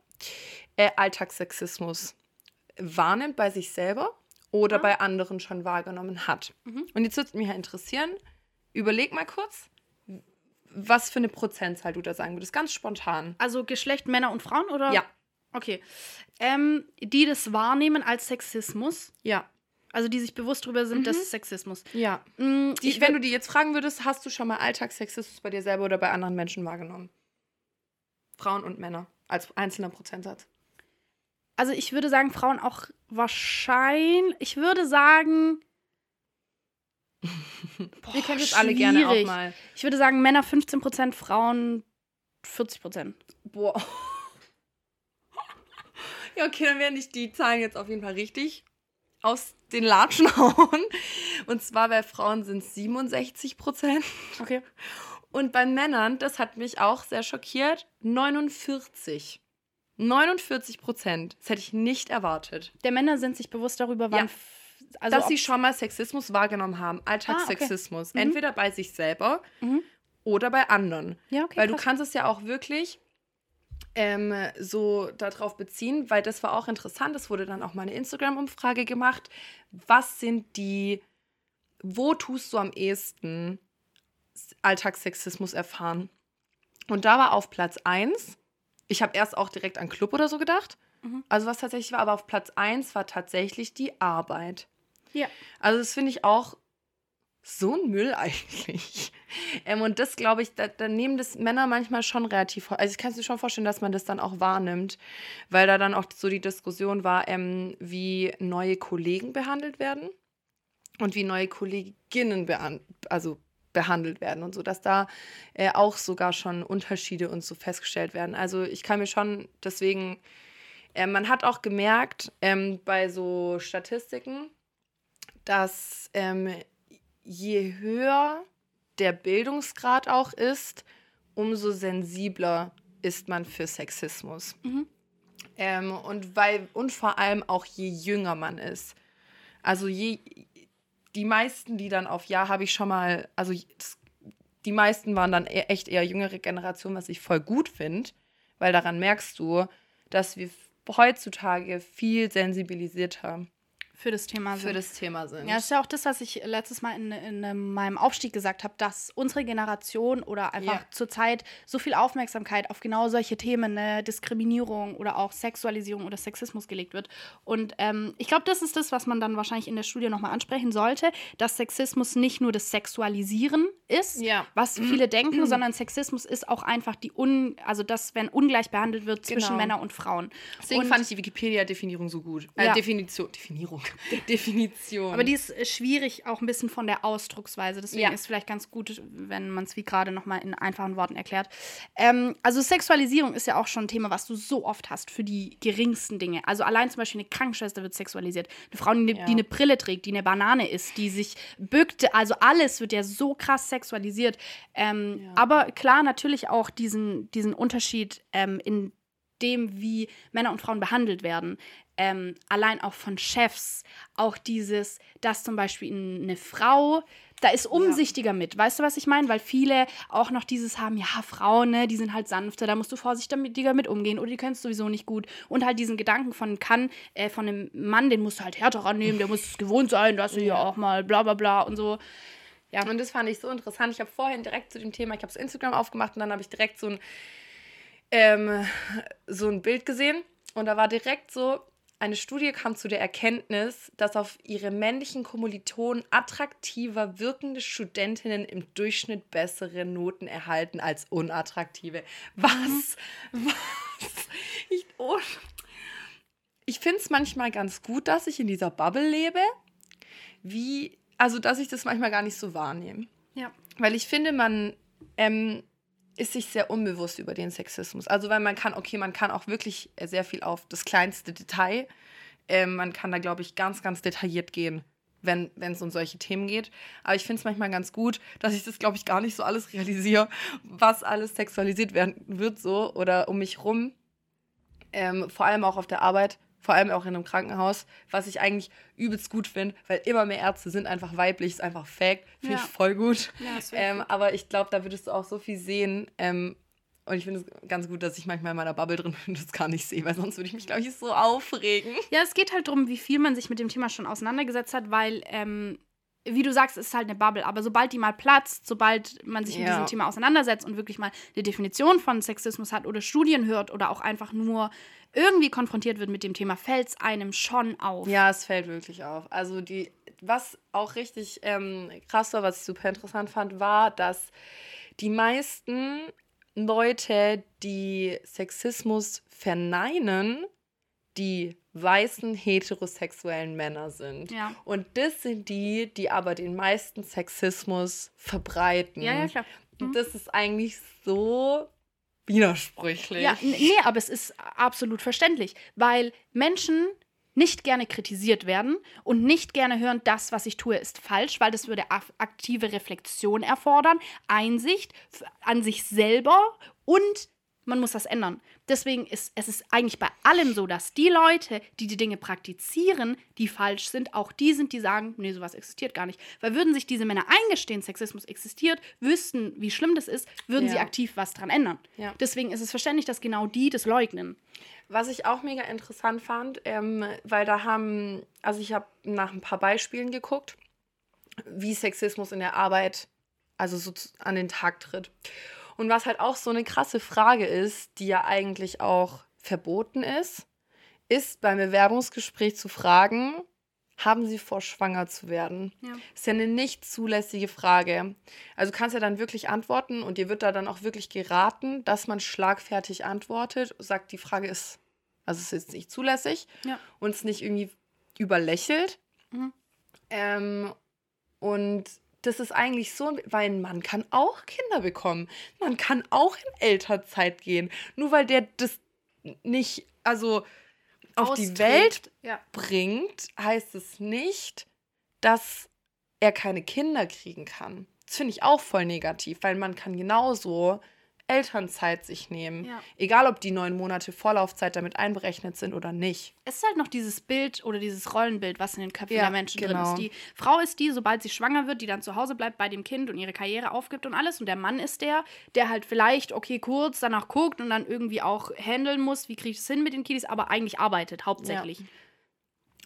äh, Alltagssexismus wahrnimmt bei sich selber oder bei anderen schon wahrgenommen hat. Mhm. Und jetzt würde mich halt interessieren, überleg mal kurz, was für eine Prozentzahl du da sagen würdest. Ganz spontan. Also Geschlecht Männer und Frauen oder? Ja. Okay. Ähm, die das wahrnehmen als Sexismus, Ja. Also die sich bewusst darüber sind, das ist Sexismus. Ja. Mm, Die, wenn du die jetzt fragen würdest, hast du schon mal Alltagssexismus bei dir selber oder bei anderen Menschen wahrgenommen? Frauen und Männer als einzelner Prozentsatz. also ich würde sagen, Frauen auch wahrscheinlich, ich würde sagen, Ihr könnt jetzt alle gerne auch mal. ich würde sagen, Männer 15%, Frauen 40%. Boah. Ja, okay, dann werden ich die Zahlen jetzt auf jeden Fall richtig aus den Latschen hauen. Und zwar bei Frauen sind es 67 Prozent. Okay. Und bei Männern, das hat mich auch sehr schockiert, 49. 49 Prozent. Das hätte ich nicht erwartet. Der Männer sind sich bewusst darüber, wann Ja. Also dass sie schon mal Sexismus wahrgenommen haben, Alltagssexismus. Ah, okay. Mhm. Entweder bei sich selber oder bei anderen. Ja, okay, weil du krass. kannst es ja auch wirklich ähm, so darauf beziehen, weil das war auch interessant. Es wurde dann auch mal eine Instagram-Umfrage gemacht. Was sind die, wo tust du am ehesten Alltagssexismus erfahren? Und da war auf Platz 1, ich habe erst auch direkt an Club oder so gedacht. Mhm. Also was tatsächlich war, aber auf Platz 1 war tatsächlich die Arbeit. Ja. Also das finde ich auch so ein Müll eigentlich. Ähm, und das glaube ich, da, da nehmen das Männer manchmal schon relativ. Also ich kann es mir schon vorstellen, dass man das dann auch wahrnimmt, weil da dann auch so die Diskussion war, ähm, wie neue Kollegen behandelt werden und wie neue Kolleginnen behan also behandelt werden und so, dass da äh, auch sogar schon Unterschiede und so festgestellt werden. Also ich kann mir schon deswegen, äh, man hat auch gemerkt ähm, bei so Statistiken, dass ähm, je höher der Bildungsgrad auch ist, umso sensibler ist man für Sexismus. Mhm. Ähm, und weil, und vor allem auch je jünger man ist. Also je, die meisten, die dann auf Ja, habe ich schon mal, also die meisten waren dann e- echt eher jüngere Generation, was ich voll gut finde, weil daran merkst du, dass wir heutzutage viel sensibilisierter für das Thema für sind. das Thema sind. Ja, das ist ja auch das, was ich letztes Mal in, in meinem Aufstieg gesagt habe, dass unsere Generation oder einfach Ja. zurzeit so viel Aufmerksamkeit auf genau solche Themen, ne, Diskriminierung oder auch Sexualisierung oder Sexismus gelegt wird. Und ähm, ich glaube, das ist das, was man dann wahrscheinlich in der Studie nochmal ansprechen sollte, dass Sexismus nicht nur das Sexualisieren ist, Ja. was viele denken, sondern Sexismus ist auch einfach die Un, also das, wenn ungleich behandelt wird zwischen Genau. Männern und Frauen. Deswegen und, fand ich die Wikipedia-Definierung so gut. Äh, Ja. Definition. Definierung. Definition. Aber die ist äh, schwierig auch ein bisschen von der Ausdrucksweise. Deswegen Ja. ist vielleicht ganz gut, wenn man es wie gerade nochmal in einfachen Worten erklärt. Ähm, also Sexualisierung ist ja auch schon ein Thema, was du so oft hast für die geringsten Dinge. Also allein zum Beispiel eine Krankenschwester wird sexualisiert. Eine Frau, die, eine- Ja. die eine Brille trägt, die eine Banane isst, die sich bückt. Also alles wird ja so krass sexualisiert. Ähm, Ja. Aber klar, natürlich auch diesen, diesen Unterschied ähm, in dem, wie Männer und Frauen behandelt werden. Ähm, allein auch von Chefs, auch dieses, dass zum Beispiel eine Frau, da ist umsichtiger mit. Weißt du, was ich meine? Weil viele auch noch dieses haben, ja, Frauen, ne, die sind halt sanfter, da musst du vorsichtiger mit umgehen oder die können es sowieso nicht gut. Und halt diesen Gedanken von kann, äh, von einem Mann, den musst du halt härter rannehmen, der muss es gewohnt sein, dass du hier auch mal bla bla bla und so. Ja. Und das fand ich so interessant. Ich habe vorhin direkt zu dem Thema, ich habe es Instagram aufgemacht und dann habe ich direkt so ein, ähm, so ein Bild gesehen. Und da war direkt so, eine Studie kam zu der Erkenntnis, dass auf ihre männlichen Kommilitonen attraktiver wirkende Studentinnen im Durchschnitt bessere Noten erhalten als unattraktive. Was? Was? Ich, oh. ich finde es manchmal ganz gut, dass ich in dieser Bubble lebe. Wie, also dass ich das manchmal gar nicht so wahrnehme. Ja. Weil ich finde, man ähm, ist sich sehr unbewusst über den Sexismus. Also weil man kann, okay, man kann auch wirklich äh, sehr viel auf das kleinste Detail. Ähm, man kann da, glaube ich, ganz, ganz detailliert gehen, wenn es um solche Themen geht. Aber ich finde es manchmal ganz gut, dass ich das, glaube ich, gar nicht so alles realisiere, was alles sexualisiert werden wird so oder um mich rum. Ähm, vor allem auch auf der Arbeit, vor allem auch in einem Krankenhaus, was ich eigentlich übelst gut finde, weil immer mehr Ärzte sind einfach weiblich, ist einfach fake, finde Ja. ich voll gut. Ja, Ähm, gut. aber ich glaube, da würdest du auch so viel sehen. Ähm, und ich finde es ganz gut, dass ich manchmal in meiner Bubble drin bin und das gar nicht sehe, weil sonst würde ich mich, glaube ich, so aufregen. Ja, es geht halt darum, wie viel man sich mit dem Thema schon auseinandergesetzt hat, weil, ähm, wie du sagst, es ist halt eine Bubble. Aber sobald die mal platzt, sobald man sich mit Ja. diesem Thema auseinandersetzt und wirklich mal eine Definition von Sexismus hat oder Studien hört oder auch einfach nur irgendwie konfrontiert wird mit dem Thema, fällt es einem schon auf. Ja, es fällt wirklich auf. Also die, was auch richtig ähm, krass war, was ich super interessant fand, war, dass die meisten Leute, die Sexismus verneinen, die weißen heterosexuellen Männer sind. Ja. Und das sind die, die aber den meisten Sexismus verbreiten. Ja, ja, klar. Und das ist eigentlich so widersprüchlich. Ja, nee, aber es ist absolut verständlich, weil Menschen nicht gerne kritisiert werden und nicht gerne hören, das, was ich tue, ist falsch, weil das würde aktive Reflexion erfordern, Einsicht an sich selber und man muss das ändern. Deswegen ist es ist eigentlich bei allem so, dass die Leute, die die Dinge praktizieren, die falsch sind, auch die sind, die sagen, nee, sowas existiert gar nicht. Weil würden sich diese Männer eingestehen, Sexismus existiert, wüssten, wie schlimm das ist, würden sie Ja. aktiv was dran ändern. Ja. Deswegen ist es verständlich, dass genau die das leugnen. Was ich auch mega interessant fand, ähm, weil da haben, also ich habe nach ein paar Beispielen geguckt, wie Sexismus in der Arbeit, also so an den Tag tritt. Und was halt auch so eine krasse Frage ist, die ja eigentlich auch verboten ist, ist beim Bewerbungsgespräch zu fragen, haben Sie vor, schwanger zu werden? Ja. Ist ja eine nicht zulässige Frage. Also du kannst ja dann wirklich antworten und dir wird da dann auch wirklich geraten, dass man schlagfertig antwortet, sagt, die Frage ist, also es ist jetzt nicht zulässig Ja. und es nicht irgendwie überlächelt. Mhm. Ähm, und das ist eigentlich so, weil ein Mann kann auch Kinder bekommen. Man kann auch in Elternzeit gehen. Nur weil der das nicht, also auf die Austrägt. Welt Ja. bringt, heißt es nicht, dass er keine Kinder kriegen kann. Das finde ich auch voll negativ, weil man kann genauso Elternzeit sich nehmen. Ja. Egal, ob die neun Monate Vorlaufzeit damit einberechnet sind oder nicht. Es ist halt noch dieses Bild oder dieses Rollenbild, was in den Köpfen Ja, der Menschen drin genau. ist. Die Frau ist die, sobald sie schwanger wird, die dann zu Hause bleibt bei dem Kind und ihre Karriere aufgibt und alles. Und der Mann ist der, der halt vielleicht, okay, kurz danach guckt und dann irgendwie auch handeln muss, wie kriege ich es hin mit den Kiddies, aber eigentlich arbeitet hauptsächlich.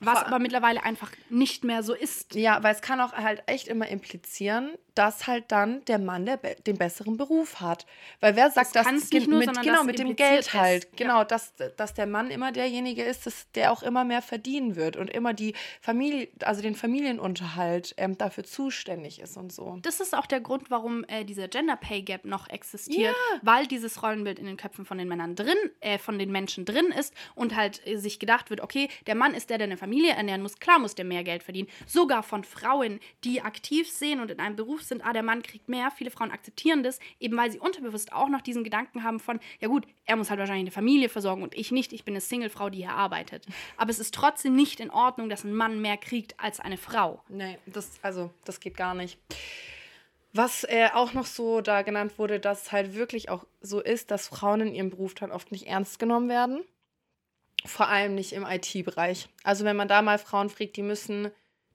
Was aber mittlerweile einfach nicht mehr so ist. Ja, weil es kann auch halt echt immer implizieren, dass halt dann der Mann der be den besseren Beruf hat. Weil wer sagt, Das dass nicht nur, mit, genau mit dem Geld es. halt, Ja. genau, dass, dass der Mann immer derjenige ist, dass der auch immer mehr verdienen wird und immer die Familie, also den Familienunterhalt ähm, dafür zuständig ist und so. Das ist auch der Grund, warum äh, dieser Gender Pay Gap noch existiert, weil dieses Rollenbild in den Köpfen von den Männern drin, äh, von den Menschen drin ist und halt äh, sich gedacht wird, okay, der Mann ist der, der eine Familie ernähren muss, klar muss der mehr Geld verdienen. Sogar von Frauen, die aktiv sehen und in einem Beruf sind, ah, der Mann kriegt mehr. Viele Frauen akzeptieren das, eben weil sie unterbewusst auch noch diesen Gedanken haben von, ja gut, er muss halt wahrscheinlich eine Familie versorgen und ich nicht, ich bin eine Singlefrau, die hier arbeitet. Aber es ist trotzdem nicht in Ordnung, dass ein Mann mehr kriegt als eine Frau. Nee, das, also, das geht gar nicht. Was äh, auch noch so da genannt wurde, dass es halt wirklich auch so ist, dass Frauen in ihrem Beruf dann oft nicht ernst genommen werden. Vor allem nicht im IT-Bereich. Also wenn man da mal Frauen fragt, die müssen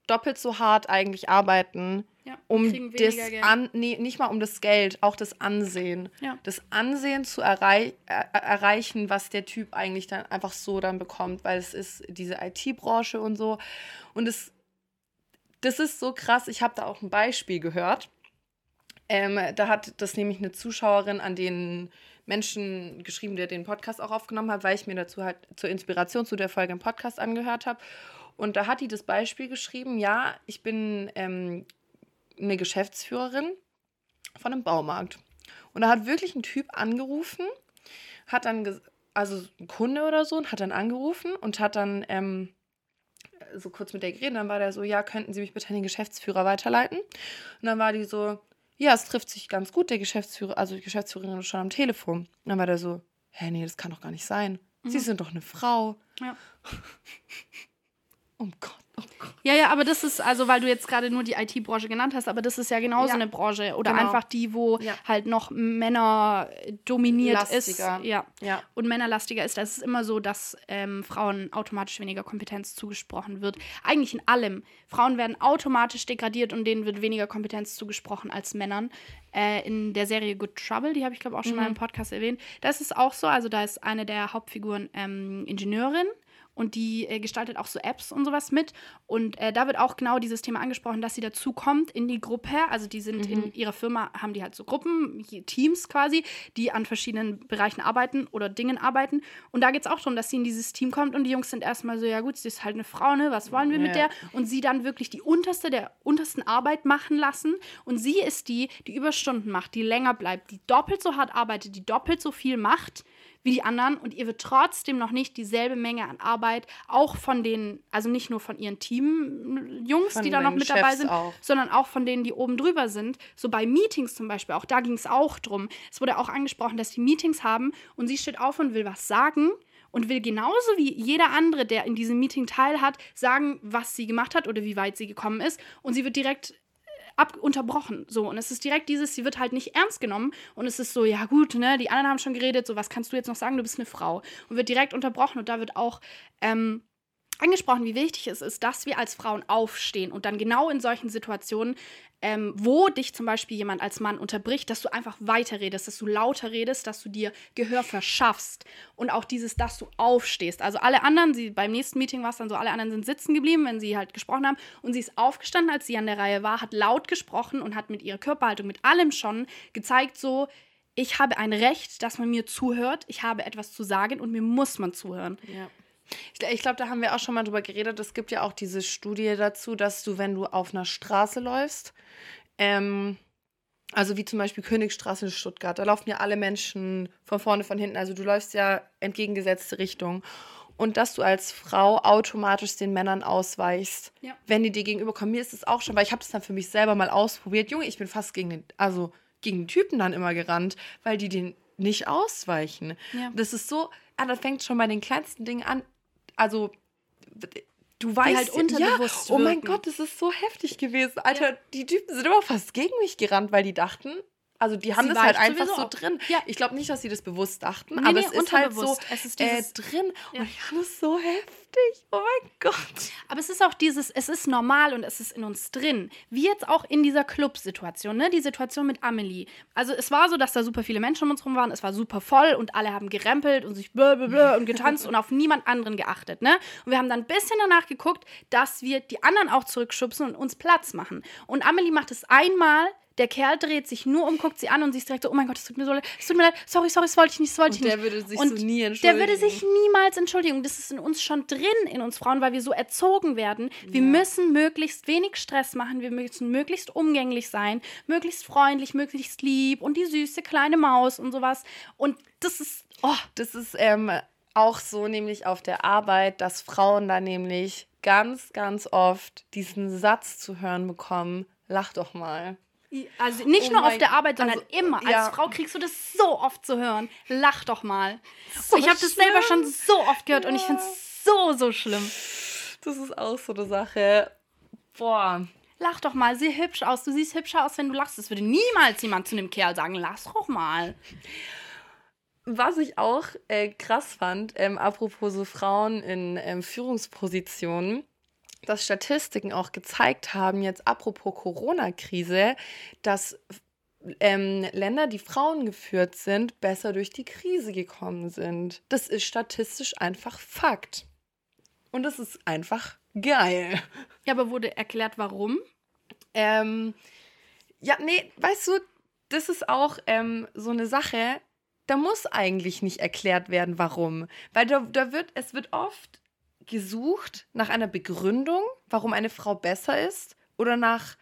doppelt so hart eigentlich arbeiten, Ja, um das an, nee, nicht mal um das Geld, auch das Ansehen. Ja. Das Ansehen zu errei er erreichen, was der Typ eigentlich dann einfach so dann bekommt, weil es ist diese IT-Branche und so. Und es, das ist so krass. Ich habe da auch ein Beispiel gehört. Ähm, da hat das nämlich eine Zuschauerin an den Menschen geschrieben, der den Podcast auch aufgenommen hat, weil ich mir dazu halt zur Inspiration zu der Folge im Podcast angehört habe. Und da hat die das Beispiel geschrieben, ja, ich bin ähm, eine Geschäftsführerin von einem Baumarkt. Und da hat wirklich ein Typ angerufen, hat dann, also ein Kunde oder so, und hat dann angerufen und hat dann ähm, so kurz mit der geredet. Dann war der so, ja, könnten Sie mich bitte an den Geschäftsführer weiterleiten? Und dann war die so, ja, es trifft sich ganz gut, der Geschäftsführer, also die Geschäftsführerin ist schon am Telefon. Und dann war der so, hä, nee, das kann doch gar nicht sein. Sie sind doch eine Frau. Ja. Oh Gott, oh Gott. Ja, ja, aber das ist, also weil du jetzt gerade nur die IT-Branche genannt hast, aber das ist ja genauso Ja. eine Branche oder Genau. einfach die, wo Ja. halt noch Männer dominiert Lastiger. ist. Ja. Ja. Und männerlastiger ist. Es ist immer so, dass ähm, Frauen automatisch weniger Kompetenz zugesprochen wird. Eigentlich in allem. Frauen werden automatisch degradiert und denen wird weniger Kompetenz zugesprochen als Männern. Äh, in der Serie Good Trouble, die habe ich glaube auch schon mal im Podcast erwähnt, da ist auch so. Also da ist eine der Hauptfiguren ähm, Ingenieurin und die äh, gestaltet auch so Apps und sowas mit. Und äh, da wird auch genau dieses Thema angesprochen, dass sie dazu kommt in die Gruppe. Also die sind in ihrer Firma, haben die halt so Gruppen, Teams quasi, die an verschiedenen Bereichen arbeiten oder Dingen arbeiten. Und da geht es auch darum, dass sie in dieses Team kommt und die Jungs sind erstmal so, ja gut, sie ist halt eine Frau, ne? Was wollen wir mit Ja. der? Und sie dann wirklich die unterste der untersten Arbeit machen lassen. Und sie ist die, die Überstunden macht, die länger bleibt, die doppelt so hart arbeitet, die doppelt so viel macht wie die anderen und ihr wird trotzdem noch nicht dieselbe Menge an Arbeit, auch von den, also nicht nur von ihren Teamjungs, die da noch mit dabei Chefs sind, auch. sondern auch von denen, die oben drüber sind. So bei Meetings zum Beispiel, auch da ging es auch drum. Es wurde auch angesprochen, dass die Meetings haben und sie steht auf und will was sagen und will genauso wie jeder andere, der in diesem Meeting teil hat, sagen, was sie gemacht hat oder wie weit sie gekommen ist. Und sie wird direkt ab unterbrochen. So. Und es ist direkt dieses, sie wird halt nicht ernst genommen. Und es ist so, ja gut, ne, die anderen haben schon geredet, so was kannst du jetzt noch sagen, du bist eine Frau. Und wird direkt unterbrochen. Und da wird auch ähm, angesprochen, wie wichtig es ist, dass wir als Frauen aufstehen und dann genau in solchen Situationen, ähm, wo dich zum Beispiel jemand als Mann unterbricht, dass du einfach weiterredest, dass du lauter redest, dass du dir Gehör verschaffst und auch dieses, dass du aufstehst. Also alle anderen, sie beim nächsten Meeting war es dann so, alle anderen sind sitzen geblieben, wenn sie halt gesprochen haben und sie ist aufgestanden, als sie an der Reihe war, hat laut gesprochen und hat mit ihrer Körperhaltung, mit allem schon gezeigt, so, ich habe ein Recht, dass man mir zuhört, ich habe etwas zu sagen und mir muss man zuhören. Ja. Ich, ich glaube, da haben wir auch schon mal drüber geredet. Es gibt ja auch diese Studie dazu, dass du, wenn du auf einer Straße läufst, ähm, also wie zum Beispiel Königstraße in Stuttgart, da laufen ja alle Menschen von vorne, von hinten. Also du läufst ja entgegengesetzte Richtung. Und dass du als Frau automatisch den Männern ausweichst, Ja. wenn die dir gegenüberkommen. Mir ist es auch schon, weil ich habe das dann für mich selber mal ausprobiert. Junge, ich bin fast gegen den, also gegen den Typen dann immer gerannt, weil die den nicht ausweichen. Ja. Das ist so, ah, das fängt schon bei den kleinsten Dingen an. Also, du weißt, halt unterbewusst ja, oh mein wirken. Gott, das ist so heftig gewesen. Alter, die Typen sind immer fast gegen mich gerannt, weil die dachten, also die haben Sie das halt einfach so drin. Ja. Ich glaube nicht, dass sie das bewusst dachten, Nee, aber nee, es ist halt so. Es ist äh, drin. Ja. Und ich fand das so heftig. Oh mein Gott. Aber es ist auch dieses, es ist normal und es ist in uns drin. Wie jetzt auch in dieser Club-Situation, ne? Die Situation mit Amelie. Also es war so, dass da super viele Menschen um uns rum waren, es war super voll und alle haben gerempelt und sich blablabla und getanzt und auf niemand anderen geachtet, ne? Und wir haben dann ein bisschen danach geguckt, dass wir die anderen auch zurückschubsen und uns Platz machen. Und Amelie macht es einmal. Der Kerl dreht sich nur um, guckt sie an und sie ist direkt so, oh mein Gott, es tut mir so leid, es tut mir leid, sorry, sorry, das wollte ich nicht, das wollte ich Und der nicht. würde sich und so nie Der würde entschuldigen. sich niemals entschuldigen. Das ist in uns schon drin, in uns Frauen, weil wir so erzogen werden. Wir müssen möglichst wenig Stress machen, wir müssen möglichst umgänglich sein, möglichst freundlich, möglichst lieb und die süße kleine Maus und sowas. Und das ist, oh, Das ist ähm, auch so nämlich auf der Arbeit, dass Frauen da nämlich ganz, ganz oft diesen Satz zu hören bekommen, lach doch mal. Also nicht Oh nur auf der Arbeit, sondern also, immer. Als ja. Frau kriegst du das so oft zu hören. Lach doch mal. So ich habe das selber schon so oft gehört und ich finde es so, so schlimm. Das ist auch so eine Sache. Boah. Lach doch mal, sieh hübsch aus. Du siehst hübscher aus, wenn du lachst. Das würde niemals jemand zu einem Kerl sagen. Lach doch mal. Was ich auch äh, krass fand, ähm, apropos so Frauen in ähm, Führungspositionen, dass Statistiken auch gezeigt haben, jetzt apropos Corona-Krise, dass ähm, Länder, die Frauen geführt sind, besser durch die Krise gekommen sind. Das ist statistisch einfach Fakt. Und das ist einfach geil. Ja, aber wurde erklärt, warum? Ähm, ja, nee, weißt du, das ist auch ähm, so eine Sache, da muss eigentlich nicht erklärt werden, warum. Weil da, da wird, es wird oft gesucht nach einer Begründung, warum eine Frau besser ist, oder nach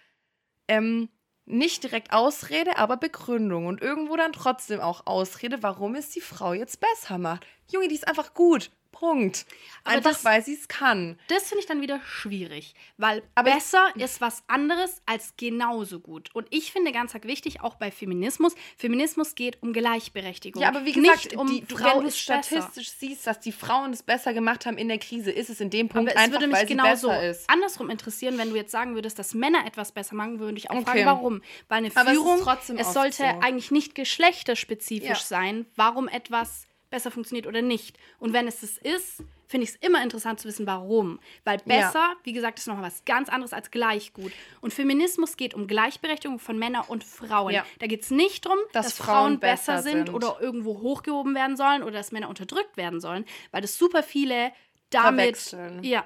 ähm, nicht direkt Ausrede, aber Begründung. Und irgendwo dann trotzdem auch Ausrede, warum es die Frau jetzt besser macht. Junge, die ist einfach gut. Punkt. Aber Einfach das- weil sie es kann. Das finde ich dann wieder schwierig, weil Aber- besser ist was anderes als genauso gut. Und ich finde ganz wichtig, auch bei Feminismus, Feminismus geht um Gleichberechtigung. Ja, aber wie gesagt, nicht um die, Frau wenn du ist besser. statistisch siehst, dass die Frauen es besser gemacht haben in der Krise, ist es in dem Punkt Aber es einfach, würde mich weil sie genauso besser ist. andersrum interessieren, wenn du jetzt sagen würdest, dass Männer etwas besser machen, würde ich auch Okay. fragen, warum. Weil eine Aber es Führung, trotzdem es oft sollte so. eigentlich nicht geschlechterspezifisch Ja. sein, warum etwas besser funktioniert oder nicht. Und wenn es das ist, finde ich es immer interessant zu wissen, warum. Weil Ja. besser, wie gesagt, ist noch was ganz anderes als gleich gut. Und Feminismus geht um Gleichberechtigung von Männern und Frauen. Ja. Da geht es nicht darum, Dass dass, Frauen Frauen besser besser sind sind. oder irgendwo hochgehoben werden sollen oder dass Männer unterdrückt werden sollen, weil das super viele damit Verwechseln. ja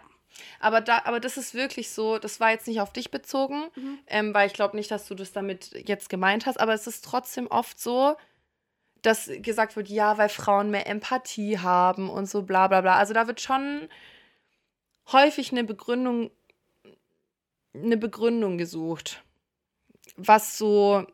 Aber, da, aber das ist wirklich so, das war jetzt nicht auf dich bezogen, Mhm. ähm, weil ich glaube nicht, dass du das damit jetzt gemeint hast, aber es ist trotzdem oft so, dass gesagt wird, ja, weil Frauen mehr Empathie haben und so bla bla bla. Also da wird schon häufig eine Begründung, eine Begründung gesucht, was so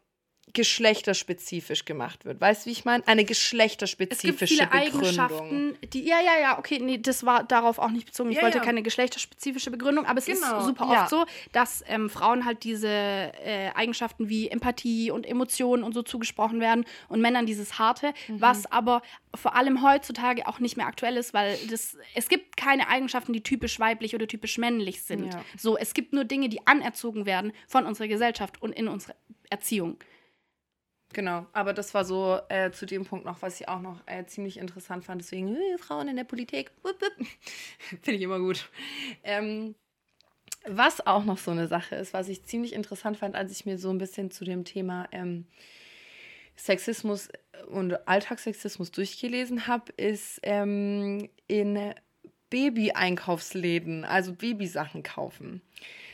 geschlechterspezifisch gemacht wird. Weißt du, wie ich meine? Eine geschlechterspezifische es gibt viele Begründung. Eigenschaften, die ja, ja, ja, okay, nee, das war darauf auch nicht bezogen. Ich Ja, wollte ja. keine geschlechterspezifische Begründung, aber es Genau, ist super ja. oft so, dass ähm, Frauen halt diese äh, Eigenschaften wie Empathie und Emotionen und so zugesprochen werden und Männern dieses harte, Mhm. was aber vor allem heutzutage auch nicht mehr aktuell ist, weil das, es gibt keine Eigenschaften, die typisch weiblich oder typisch männlich sind. Ja. So, es gibt nur Dinge, die anerzogen werden von unserer Gesellschaft und in unserer Erziehung. Genau, aber das war so äh, zu dem Punkt noch, was ich auch noch äh, ziemlich interessant fand. Deswegen, äh, Frauen in der Politik, finde ich immer gut. Ähm, was auch noch so eine Sache ist, was ich ziemlich interessant fand, als ich mir so ein bisschen zu dem Thema ähm, Sexismus und Alltagssexismus durchgelesen habe, ist ähm, in Baby-Einkaufsläden, also Babysachen kaufen.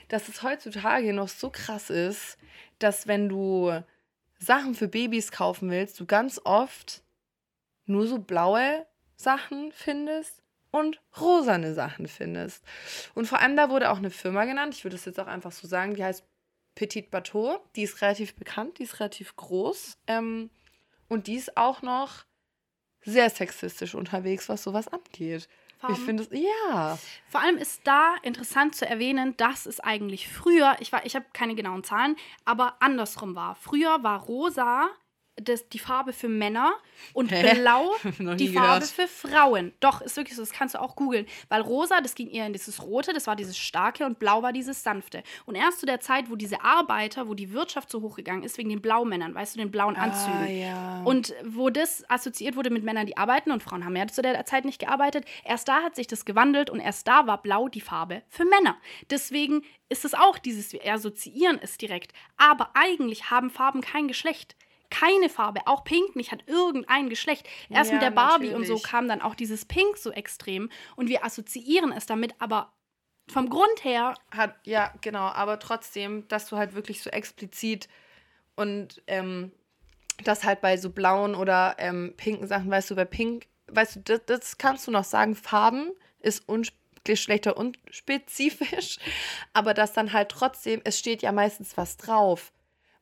Dass es heutzutage noch so krass ist, dass wenn du Sachen für Babys kaufen willst, du ganz oft nur so blaue Sachen findest und rosane Sachen findest. Und vor allem da wurde auch eine Firma genannt, ich würde es jetzt auch einfach so sagen, die heißt Petit Bateau. Die ist relativ bekannt, die ist relativ groß ähm, und die ist auch noch sehr sexistisch unterwegs, was sowas angeht. Ich Farben. finde es, ja. Vor allem ist da interessant zu erwähnen, dass es eigentlich früher, ich, war- ich habe keine genauen Zahlen, aber andersrum war. Früher war rosa das, die Farbe für Männer und Hä? blau die Farbe für Frauen. Doch, ist wirklich so, das kannst du auch googeln. Weil rosa, das ging eher in dieses rote, das war dieses starke und blau war dieses sanfte. Und erst zu der Zeit, wo diese Arbeiter, wo die Wirtschaft so hochgegangen ist, wegen den Blaumännern, weißt du, den blauen Anzügen. Ah, ja. Und wo das assoziiert wurde mit Männern, die arbeiten und Frauen haben ja zu der Zeit nicht gearbeitet, erst da hat sich das gewandelt und erst da war blau die Farbe für Männer. Deswegen ist es auch dieses, wir assoziieren es direkt. Aber eigentlich haben Farben kein Geschlecht. Keine Farbe, auch Pink nicht, hat irgendein Geschlecht. Erst Ja, mit der Barbie und so natürlich. kam dann auch dieses Pink so extrem und wir assoziieren es damit, aber vom Grund her Hat, ja, genau, aber trotzdem, dass du halt wirklich so explizit und ähm, das halt bei so blauen oder ähm, pinken Sachen, weißt du, bei Pink, weißt du, das, das kannst du noch sagen, Farben ist uns Geschlechter unspezifisch, aber das dann halt trotzdem, es steht ja meistens was drauf.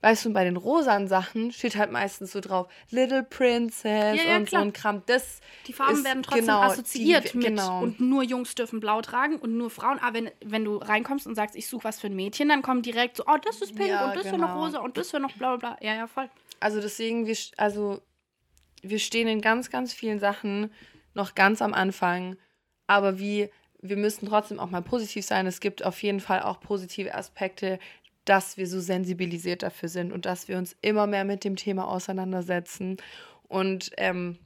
Weißt du, bei den rosanen Sachen steht halt meistens so drauf, Little Princess Ja, ja, und klar. so ein Kram. Das Die Farben werden trotzdem genau, assoziiert die, mit genau. und nur Jungs dürfen blau tragen und nur Frauen. Aber wenn, wenn du reinkommst und sagst, ich suche was für ein Mädchen, dann kommt direkt so, oh, das ist pink Ja, und das ist noch genau. rosa und das ist noch bla bla bla. Ja, ja, voll. Also deswegen, wir, also wir stehen in ganz, ganz vielen Sachen noch ganz am Anfang. Aber wie, wir müssen trotzdem auch mal positiv sein. Es gibt auf jeden Fall auch positive Aspekte, dass wir so sensibilisiert dafür sind und dass wir uns immer mehr mit dem Thema auseinandersetzen. Und ähm,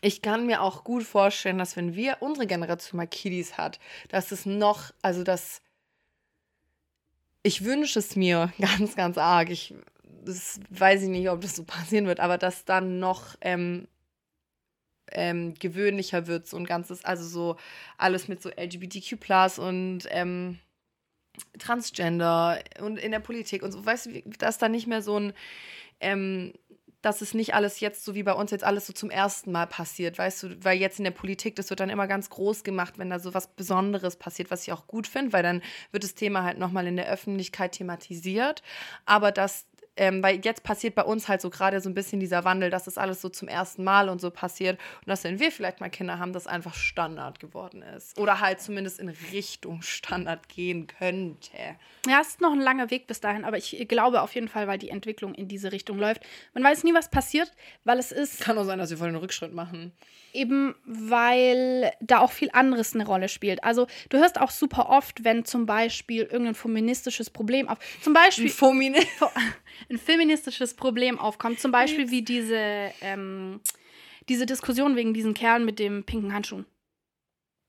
ich kann mir auch gut vorstellen, dass wenn wir unsere Generation mal Kiddies hat, dass es noch, also dass ich wünsche es mir ganz, ganz arg. Ich das weiß ich nicht, ob das so passieren wird, aber dass dann noch ähm, ähm, gewöhnlicher wird, so ein ganzes, also so alles mit so LGBTQ und ähm, Transgender und in der Politik und so, weißt du, dass da nicht mehr so ein, ähm, dass es nicht alles jetzt, so wie bei uns jetzt alles so zum ersten Mal passiert, weißt du, weil jetzt in der Politik, das wird dann immer ganz groß gemacht, wenn da so was Besonderes passiert, was ich auch gut finde, weil dann wird das Thema halt nochmal in der Öffentlichkeit thematisiert, aber dass ähm, weil jetzt passiert bei uns halt so gerade so ein bisschen dieser Wandel, dass das alles so zum ersten Mal und so passiert und dass wenn wir vielleicht mal Kinder haben, das einfach Standard geworden ist oder halt zumindest in Richtung Standard gehen könnte. Ja, es ist noch ein langer Weg bis dahin, aber ich glaube auf jeden Fall, weil die Entwicklung in diese Richtung läuft. Man weiß nie, was passiert, weil es ist Kann auch sein, dass wir voll einen Rückschritt machen. eben, weil da auch viel anderes eine Rolle spielt. Also du hörst auch super oft, wenn zum Beispiel irgendein feministisches Problem auf, zum Beispiel Fomine. Ein feministisches Problem aufkommt, zum Beispiel wie diese, ähm, diese Diskussion wegen diesen Kerlen mit dem pinken Handschuh.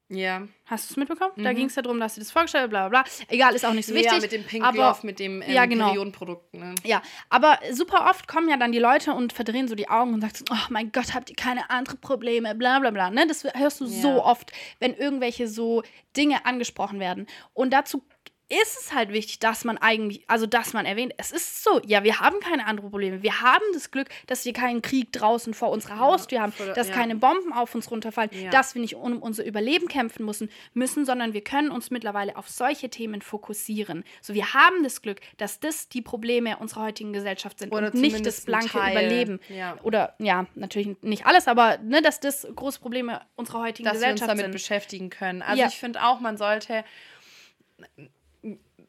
Ja. Hast du es mitbekommen? Da Mhm. ging es ja darum, dass sie das vorgestellt bla bla bla. Egal, ist auch nicht so wichtig. ja, mit dem Pink aber- Love, mit dem ähm, Ja, genau. Periodenprodukt. Ne? Ja, aber super oft kommen ja dann die Leute und verdrehen so die Augen und sagen, so, oh mein Gott, habt ihr keine anderen Probleme, bla bla bla. Ne? Das hörst du Ja. so oft, wenn irgendwelche so Dinge angesprochen werden. Und dazu ist es halt wichtig, dass man eigentlich, also dass man erwähnt, es ist so, ja, wir haben keine anderen Probleme. Wir haben das Glück, dass wir keinen Krieg draußen vor unserer Haustür haben, dass ja. keine Bomben auf uns runterfallen, Ja. dass wir nicht um unser Überleben kämpfen müssen, müssen, sondern wir können uns mittlerweile auf solche Themen fokussieren. So, wir haben das Glück, dass das die Probleme unserer heutigen Gesellschaft sind Oder und nicht das blanke. Überleben. Oder ja, natürlich nicht alles, aber ne, dass das große Probleme unserer heutigen dass wir uns Gesellschaft damit sind. beschäftigen können. Also ich finde auch, man sollte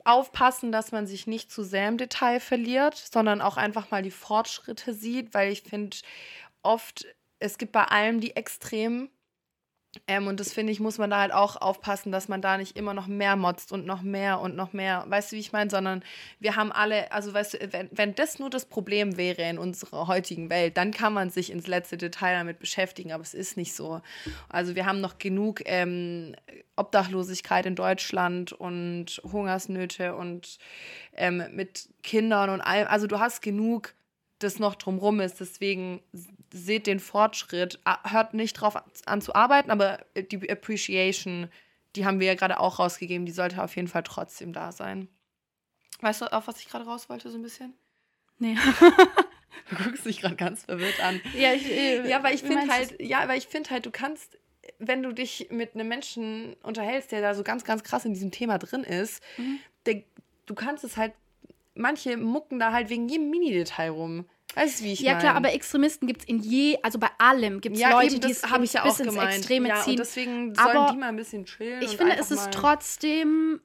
aufpassen, dass man sich nicht zu sehr im Detail verliert, sondern auch einfach mal die Fortschritte sieht, weil ich finde oft, es gibt bei allem die Extremen. Ähm, und das finde ich, muss man da halt auch aufpassen, dass man da nicht immer noch mehr motzt und noch mehr und noch mehr, weißt du, wie ich meine, sondern wir haben alle, also weißt du, wenn, wenn das nur das Problem wäre in unserer heutigen Welt, dann kann man sich ins letzte Detail damit beschäftigen, aber es ist nicht so. Also wir haben noch genug ähm, Obdachlosigkeit in Deutschland und Hungersnöte und ähm, mit Kindern und allem, also du hast genug, das noch drumrum ist, deswegen seht den Fortschritt, hört nicht drauf an zu arbeiten, aber die Appreciation, die haben wir ja gerade auch rausgegeben, die sollte auf jeden Fall trotzdem da sein. Weißt du, auf was ich gerade raus wollte, so ein bisschen? Nee. Du guckst dich gerade ganz verwirrt an. ja, ich, äh, Ja, aber ich wie finde halt, ja, aber ich finde halt, du kannst, wenn du dich mit einem Menschen unterhältst, der da so ganz, ganz krass in diesem Thema drin ist, Mhm. der, du kannst es halt, manche mucken da halt wegen jedem Mini-Detail rum. Weißt du, wie ich Ja, mein? klar, aber Extremisten gibt es in je, also bei allem gibt es ja, Leute, eben, die es ja bis auch ins gemeint. Extreme ja, ziehen. Und deswegen sollen Aber die mal ein bisschen chillen. Ich finde, es ist trotzdem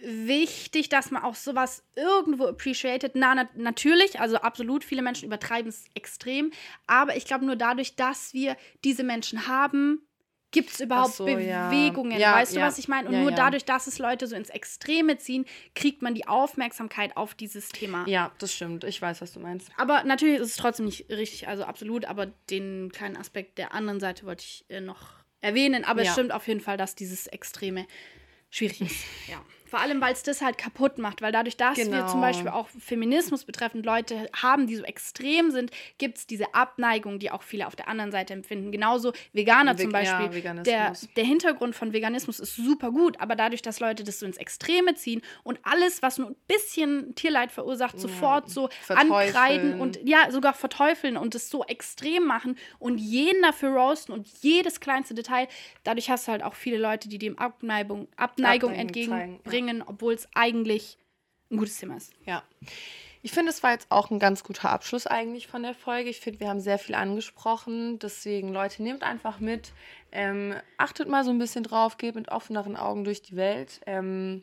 wichtig, dass man auch sowas irgendwo appreciated. Na, na, natürlich, also absolut, viele Menschen übertreiben es extrem. Aber ich glaube, nur dadurch, dass wir diese Menschen haben, gibt es überhaupt so, ja. Bewegungen. Ja, weißt du, ja. was ich meine? Und Ja, nur ja. dadurch, dass es Leute so ins Extreme ziehen, kriegt man die Aufmerksamkeit auf dieses Thema. Ja, das stimmt. Ich weiß, was du meinst. Aber natürlich ist es trotzdem nicht richtig, also absolut, aber den kleinen Aspekt der anderen Seite wollte ich äh, noch erwähnen. Aber Ja. es stimmt auf jeden Fall, dass dieses Extreme schwierig ist. ja. Vor allem, weil es das halt kaputt macht, weil dadurch, dass wir Genau. zum Beispiel auch Feminismus betreffend Leute haben, die so extrem sind, gibt es diese Abneigung, die auch viele auf der anderen Seite empfinden. Genauso Veganer Ve- zum ja, Beispiel. der, Veganismus. der Hintergrund von Veganismus ist super gut, aber dadurch, dass Leute das so ins Extreme ziehen und alles, was nur ein bisschen Tierleid verursacht, sofort so ankreiden und ja, sogar verteufeln und es so extrem machen und jeden dafür roasten und jedes kleinste Detail. Dadurch hast du halt auch viele Leute, die dem Abneigung, Abneigung Abneigung entgegenbringen, obwohl es eigentlich ein gutes Thema ist. Ja. Ich finde, es war jetzt auch ein ganz guter Abschluss eigentlich von der Folge. Ich finde, wir haben sehr viel angesprochen. Deswegen, Leute, nehmt einfach mit. Ähm, achtet mal so ein bisschen drauf, geht mit offeneren Augen durch die Welt. Ähm,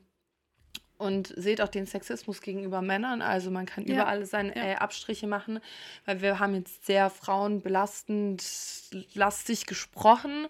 und seht auch den Sexismus gegenüber Männern. Also man kann Ja. überall seine Ja. äh, Abstriche machen, weil wir haben jetzt sehr frauenbelastend lastig gesprochen.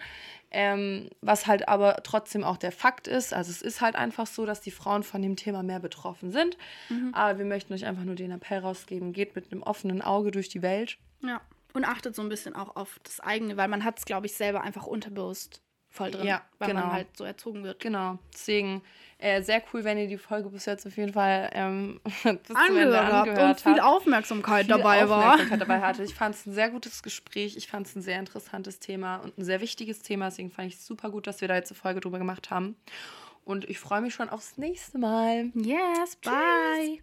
Ähm, was halt aber trotzdem auch der Fakt ist. Also es ist halt einfach so, dass die Frauen von dem Thema mehr betroffen sind. Mhm. Aber wir möchten euch einfach nur den Appell rausgeben, geht mit einem offenen Auge durch die Welt. Ja. Und achtet so ein bisschen auch auf das eigene, weil man hat es, glaube ich, selber einfach unterbewusst voll drin, Ja, weil man genau. halt so erzogen wird. Genau. Deswegen äh, sehr cool, wenn ihr die Folge bis jetzt auf jeden Fall ähm, bis Angehört habt und viel. Aufmerksamkeit viel dabei war. Aufmerksamkeit dabei hatte. Ich fand es ein sehr gutes Gespräch. Ich fand es ein sehr interessantes Thema und ein sehr wichtiges Thema. Deswegen fand ich es super gut, dass wir da jetzt eine Folge drüber gemacht haben. Und ich freue mich schon aufs nächste Mal. Yes, bye.